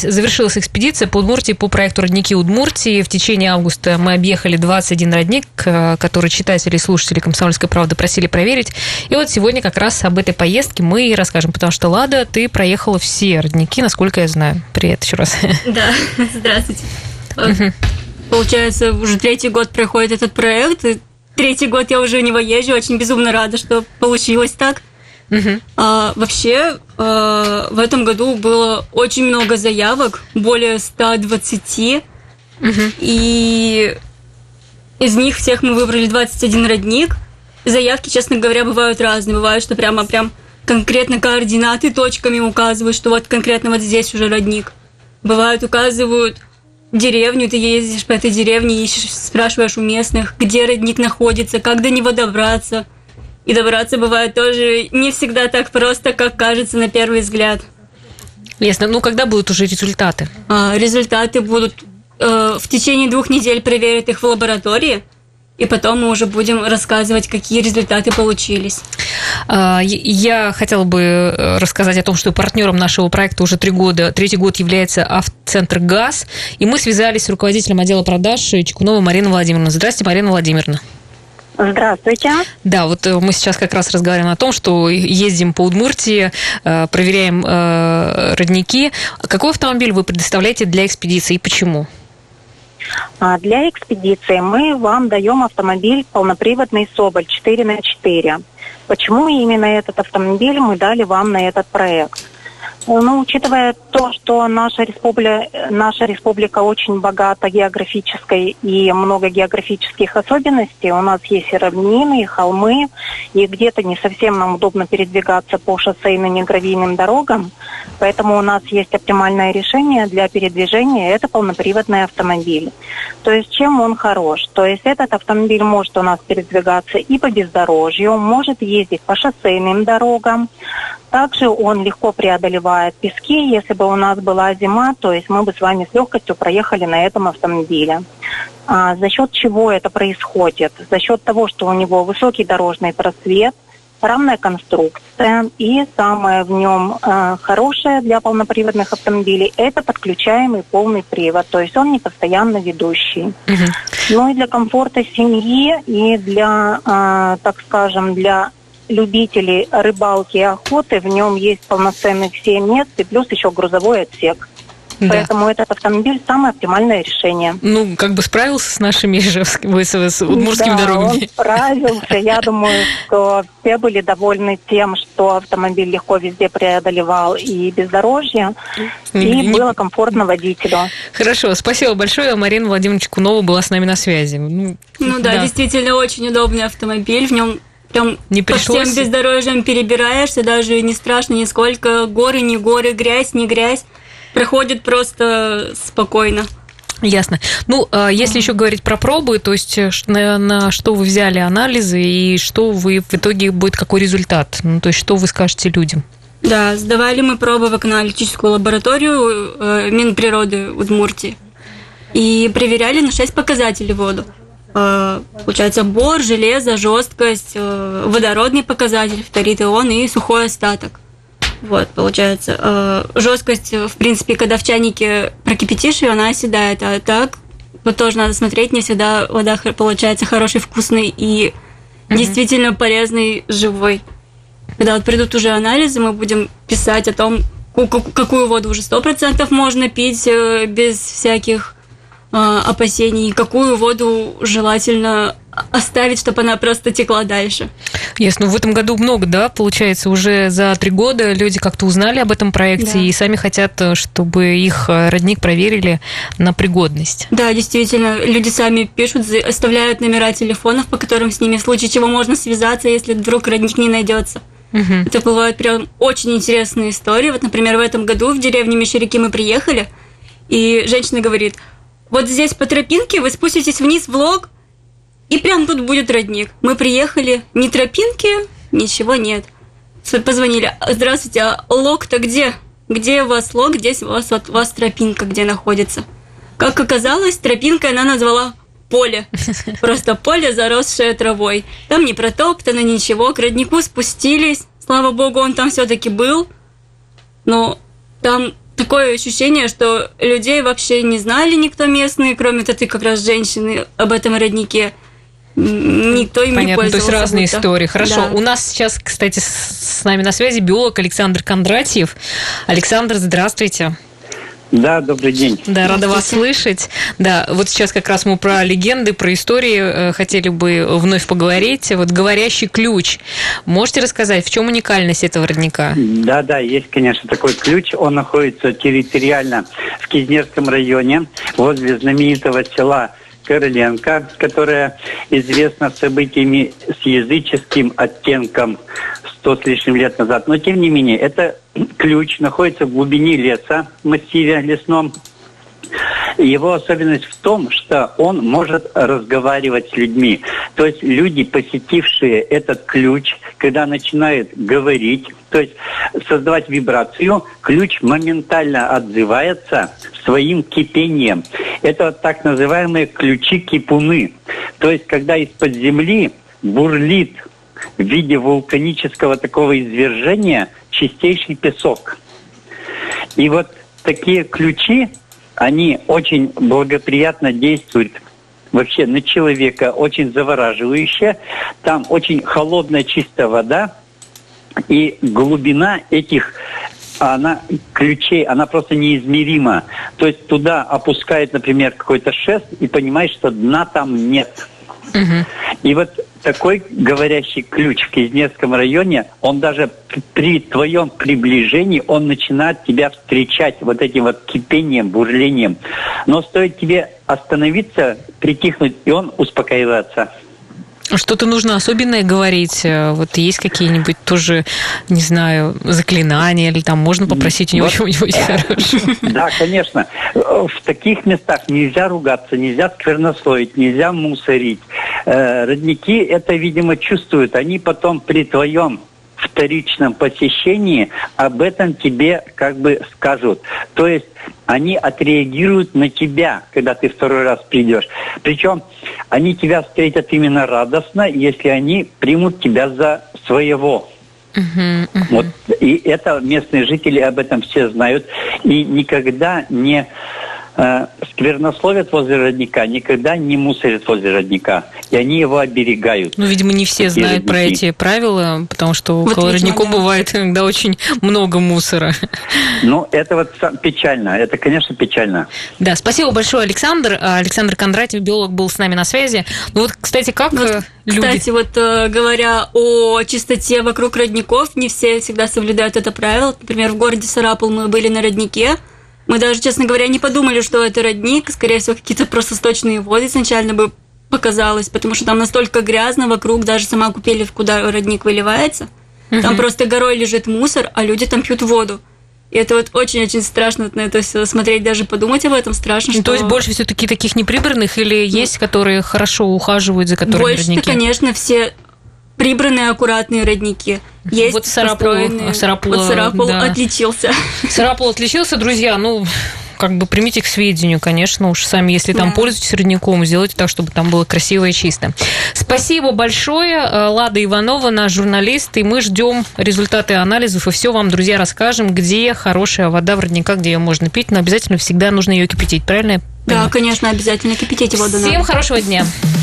Завершилась экспедиция по Удмуртии по проекту «Родники Удмуртии». В течение августа мы объехали 21 родник, э, который читатели и слушатели «Комсомольской правды» просили проверить. И вот сегодня как раз об этой поездке мы и расскажем, потому что, Лада, ты проехала все родники, насколько я знаю. Привет еще раз. Да, здравствуйте. Получается, уже третий год проходит этот проект, и третий год я уже у него езжу, очень безумно рада, что получилось так. Угу. А, вообще, а, в этом году было очень много заявок, более 120. Угу. И из них всех мы выбрали 21 родник. Заявки, честно говоря, бывают разные. Бывает, что прямо прям конкретно координаты точками указывают, что вот конкретно вот здесь уже родник. Бывают, указывают деревню, ты ездишь по этой деревне, ищешь, спрашиваешь у местных, где родник находится, как до него добраться – и добраться бывает тоже не всегда так просто, как кажется на первый взгляд. Ясно. Ну, когда будут уже результаты? А, результаты будут э, в течение двух недель проверят их в лаборатории. И потом мы уже будем рассказывать, какие результаты получились. А, я хотела бы э, рассказать о том, что партнером нашего проекта уже три года, третий год является Автоцентр ГАЗ. И мы связались с руководителем отдела продаж Чекунова Марина Владимировна. Здравствуйте, Марина Владимировна. Здравствуйте. Да, вот э, мы сейчас как раз разговариваем о том, что ездим по Удмуртии, э, проверяем э, родники. Какой автомобиль вы предоставляете для экспедиции и почему? А, для экспедиции мы вам даем автомобиль полноприводный Соболь 4 на 4. Почему именно этот автомобиль мы дали вам на этот проект? Ну, учитывая то, что наша республика, наша республика очень богата географической и много географических особенностей, у нас есть и равнины, и холмы, и где-то не совсем нам удобно передвигаться по шоссейным негравийным дорогам, поэтому у нас есть оптимальное решение для передвижения – это полноприводный автомобиль. То есть чем он хорош? То есть этот автомобиль может у нас передвигаться и по бездорожью, может ездить по шоссейным дорогам, также он легко преодолевает пески. Если бы у нас была зима, то есть мы бы с вами с легкостью проехали на этом автомобиле. А за счет чего это происходит? За счет того, что у него высокий дорожный просвет, равная конструкция и самое в нем э, хорошее для полноприводных автомобилей это подключаемый полный привод, то есть он не постоянно ведущий. Угу. Ну и для комфорта семьи и для, э, так скажем, для любителей рыбалки и охоты. В нем есть полноценных 7 мест и плюс еще грузовой отсек. Да. Поэтому этот автомобиль самое оптимальное решение. Ну, как бы справился с нашими ижевскими, с, с удмуртскими да, дорогами. он справился. Я думаю, что все были довольны тем, что автомобиль легко везде преодолевал и бездорожье, и не... было комфортно водителю. Хорошо, спасибо большое. Марина Владимировна Кунова была с нами на связи. Ну, ну да, да, действительно очень удобный автомобиль. В нем Прям не пришлось... по всем бездорожьям перебираешься, даже не страшно нисколько. Горы, не горы, грязь, не грязь. Проходит просто спокойно. Ясно. Ну, а если еще говорить про пробы, то есть э, на, на что вы взяли анализы и что вы в итоге будет какой результат? Ну, то есть что вы скажете людям? Да, сдавали мы пробы в океаналитическую лабораторию э, Минприроды Удмуртии и проверяли на 6 показателей воду. Э, получается, бор, железо, жесткость, э, водородный показатель, фторид ион и сухой остаток. Вот, получается, э, жесткость, в принципе, когда в чайнике прокипятишь ее, она оседает, а так вот тоже надо смотреть, не всегда вода получается хороший, вкусный и mm-hmm. действительно полезный, живой. Когда вот придут уже анализы, мы будем писать о том, какую воду уже сто процентов можно пить без всяких а, опасений, какую воду желательно оставить, чтобы она просто текла дальше. Ясно. Ну, в этом году много, да, получается, уже за три года люди как-то узнали об этом проекте да. и сами хотят, чтобы их родник проверили на пригодность. Да, действительно, люди сами пишут, оставляют номера телефонов, по которым с ними в случае чего можно связаться, если вдруг родник не найдется. Угу. Это бывают прям очень интересные истории. Вот, например, в этом году в деревню Мещеряки мы приехали, и женщина говорит – вот здесь по тропинке вы спуститесь вниз в лог, и прям тут будет родник. Мы приехали, ни тропинки, ничего нет. Позвонили, здравствуйте, а лог-то где? Где у вас лог, где у вас, вот, у вас тропинка, где находится? Как оказалось, тропинкой она назвала поле. Просто поле, заросшее травой. Там не протоптано, ничего. К роднику спустились. Слава богу, он там все-таки был. Но там такое ощущение, что людей вообще не знали никто местный, кроме ты как раз женщины об этом роднике. Никто им Понятно, не пользовался. то есть разные будто. истории. Хорошо, Да. у нас сейчас, кстати, с нами на связи биолог Александр Кондратьев. Александр, здравствуйте. Да, добрый день. Да, рада вас слышать. Да, вот сейчас как раз мы про легенды, про истории э, хотели бы вновь поговорить. Вот говорящий ключ. Можете рассказать, в чем уникальность этого родника? Да, да, есть, конечно, такой ключ. Он находится территориально в Кизнерском районе, возле знаменитого села Короленко, которое известно событиями с языческим оттенком сто с лишним лет назад. Но, тем не менее, это ключ находится в глубине леса, массиве лесном. Его особенность в том, что он может разговаривать с людьми. То есть люди, посетившие этот ключ, когда начинают говорить, то есть создавать вибрацию, ключ моментально отзывается своим кипением. Это вот так называемые ключи-кипуны. То есть когда из-под земли бурлит в виде вулканического такого извержения чистейший песок. И вот такие ключи, они очень благоприятно действуют вообще на человека, очень завораживающе. Там очень холодная чистая вода, и глубина этих она ключей, она просто неизмерима. То есть туда опускает, например, какой-то шест и понимаешь, что дна там нет. Мгм. И вот такой говорящий ключ в Кизнецком районе, он даже при твоем приближении, он начинает тебя встречать вот этим вот кипением, бурлением. Но стоит тебе остановиться, притихнуть, и он успокаивается. Что-то нужно особенное говорить? Э, Вот есть какие-нибудь тоже, не знаю, заклинания, или там можно попросить у него Вот. чего-нибудь хорошего? Да, конечно. В таких местах нельзя ругаться, нельзя сквернословить, нельзя мусорить. Э, Родники это, видимо, чувствуют. Они потом при твоем вторичном посещении об этом тебе как бы скажут. То есть они отреагируют на тебя, когда ты второй раз придешь. Причем они тебя встретят именно радостно, если они примут тебя за своего. Вот, и это местные жители об этом все знают. И никогда не э, сквернословят возле родника, никогда не мусорят возле родника. И они его оберегают. Ну, видимо, не все знают про эти правила, потому что Вот, около родников бывает иногда очень много мусора. Ну, это вот печально. Это, конечно, печально. Да, спасибо большое, Александр. А, Александр Кондратьев, биолог, был с нами на связи. Ну вот, кстати, как Вот, э, люди... Кстати, вот э, говоря о чистоте вокруг родников, не все всегда соблюдают это правило. Например, в городе Сарапул мы были на роднике. Мы даже, честно говоря, не подумали, что это родник. Скорее всего, какие-то просто сточные воды изначально бы показалось, потому что там настолько грязно вокруг, даже сама купели, куда родник выливается. Там просто горой лежит мусор, а люди там пьют воду. И это вот очень-очень страшно на это все смотреть, даже подумать об этом страшно. Ну, что... То есть больше все-таки таких неприбранных или есть, которые хорошо ухаживают за которыми Больше-то, родники? конечно, все прибранные, аккуратные родники. Есть Вот Сарапул- построенные. Сарапул, вот Сарапул да. отличился. Сарапул отличился, друзья, ну, как бы примите к сведению, конечно, уж сами, если там Да. пользуетесь родником, сделайте так, чтобы там было красиво и чисто. Спасибо большое. Э, Лада Иванова, наш журналист, и мы ждем результаты анализов, и все вам, друзья, расскажем, где хорошая вода в родниках, где ее можно пить, но обязательно всегда нужно ее кипятить, правильно? Да, конечно, обязательно кипятите воду. надо. Всем хорошего дня.